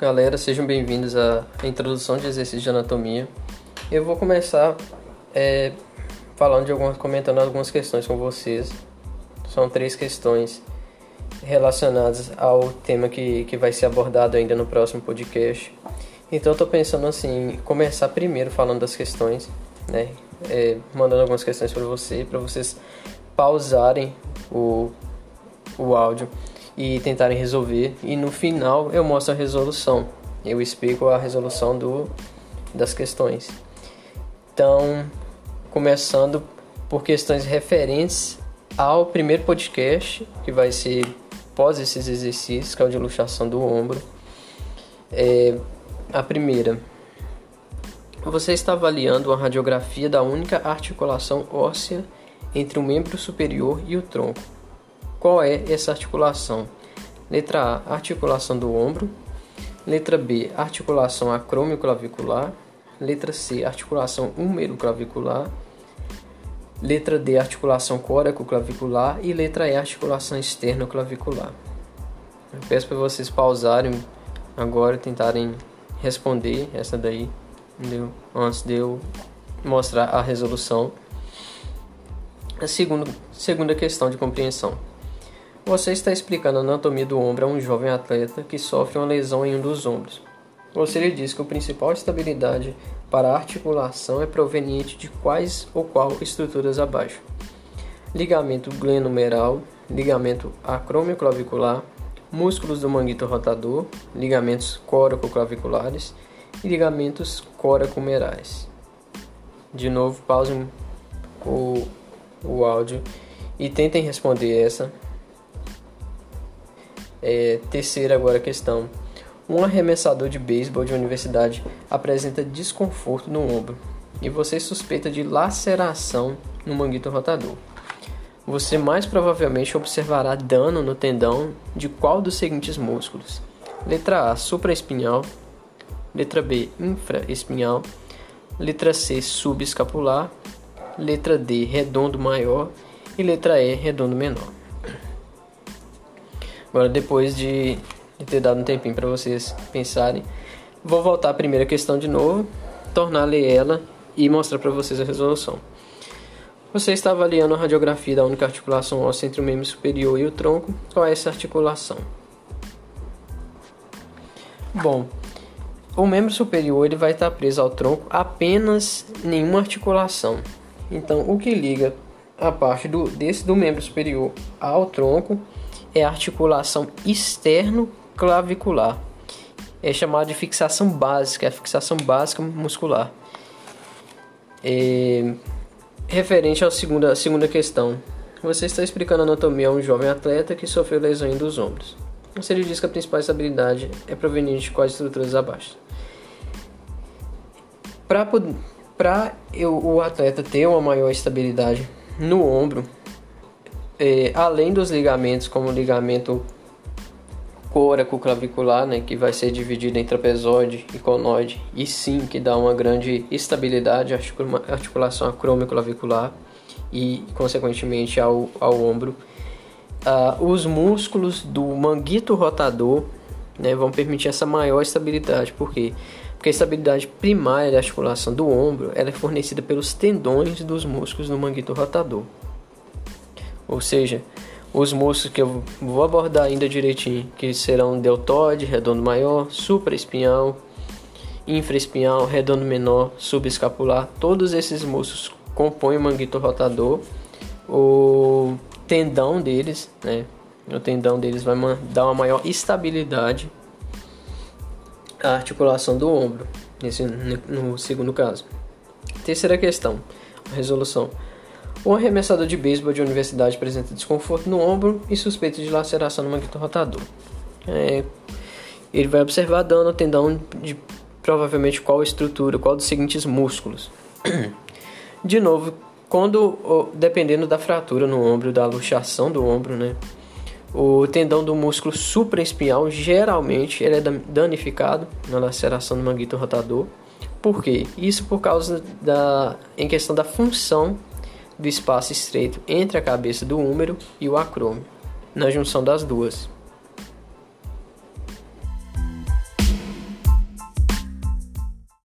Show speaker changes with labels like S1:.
S1: Galera, sejam bem-vindos à introdução de exercício de anatomia. Eu vou começar é, falando de algumas, comentando algumas questões com vocês. São três questões relacionadas ao tema que, que vai ser abordado ainda no próximo podcast. Então, eu tô pensando assim, começar primeiro falando das questões, né? É, mandando algumas questões para você, para vocês pausarem o, o áudio e tentarem resolver. E no final eu mostro a resolução. Eu explico a resolução do, das questões. Então, começando por questões referentes ao primeiro podcast, que vai ser pós esses exercícios, que é o de luxação do ombro. É, a primeira. Você está avaliando a radiografia da única articulação óssea entre o membro superior e o tronco qual é essa articulação? Letra A, articulação do ombro. Letra B, articulação acromioclavicular. Letra C, articulação húmero-clavicular. Letra D, articulação córaco-clavicular. E letra E, articulação externo-clavicular. Eu peço para vocês pausarem agora e tentarem responder essa daí, entendeu? antes de eu mostrar a resolução. A segunda, segunda questão de compreensão. Você está explicando a anatomia do ombro a um jovem atleta que sofre uma lesão em um dos ombros. Você lhe diz que a principal estabilidade para a articulação é proveniente de quais ou qual estruturas abaixo: ligamento glenomeral, ligamento acromioclavicular, músculos do manguito rotador, ligamentos coracoclaviculares e ligamentos coracomerais. De novo, pausem o, o áudio e tentem responder essa é, terceira agora questão. Um arremessador de beisebol de universidade apresenta desconforto no ombro e você suspeita de laceração no manguito rotador. Você mais provavelmente observará dano no tendão de qual dos seguintes músculos? Letra A, supraespinhal. Letra B, infraespinhal. Letra C, subescapular. Letra D, redondo maior. E letra E, redondo menor. Agora, depois de, de ter dado um tempinho para vocês pensarem, vou voltar à primeira questão de novo, tornar ler ela e mostrar para vocês a resolução. Você está avaliando a radiografia da única articulação óssea entre o membro superior e o tronco. Qual é essa articulação? Bom, o membro superior ele vai estar preso ao tronco apenas nenhuma articulação. Então, o que liga a parte do, desse do membro superior ao tronco é a articulação externo-clavicular. É chamada de fixação básica, é a fixação básica muscular. É... Referente à segunda, segunda questão, você está explicando a anatomia a um jovem atleta que sofreu lesão dos ombros. Você lhe diz que a principal estabilidade é proveniente de quais estruturas abaixo. Para o atleta ter uma maior estabilidade no ombro, é, além dos ligamentos, como o ligamento coraco-clavicular, né, que vai ser dividido em trapezoide e conoide, e sim que dá uma grande estabilidade à articulação acromioclavicular e, consequentemente, ao, ao ombro. Ah, os músculos do manguito rotador né, vão permitir essa maior estabilidade. Por quê? Porque a estabilidade primária da articulação do ombro ela é fornecida pelos tendões dos músculos do manguito rotador ou seja, os músculos que eu vou abordar ainda direitinho, que serão deltoide, redondo maior, supraespinhal, infraespinhal, redondo menor, subescapular, todos esses músculos compõem o manguito rotador. O tendão deles, né? O tendão deles vai dar uma maior estabilidade à articulação do ombro, nesse, no segundo caso. Terceira questão, resolução. O arremessador de beisebol de universidade apresenta desconforto no ombro e suspeita de laceração no manguito rotador. É, ele vai observar dano ao tendão de provavelmente qual estrutura, qual dos seguintes músculos. De novo, quando dependendo da fratura no ombro, da luxação do ombro, né? O tendão do músculo supraespinhal geralmente ele é danificado na laceração do manguito rotador. Por quê? Isso por causa da em questão da função do espaço estreito entre a cabeça do húmero e o acrômio, na junção das duas.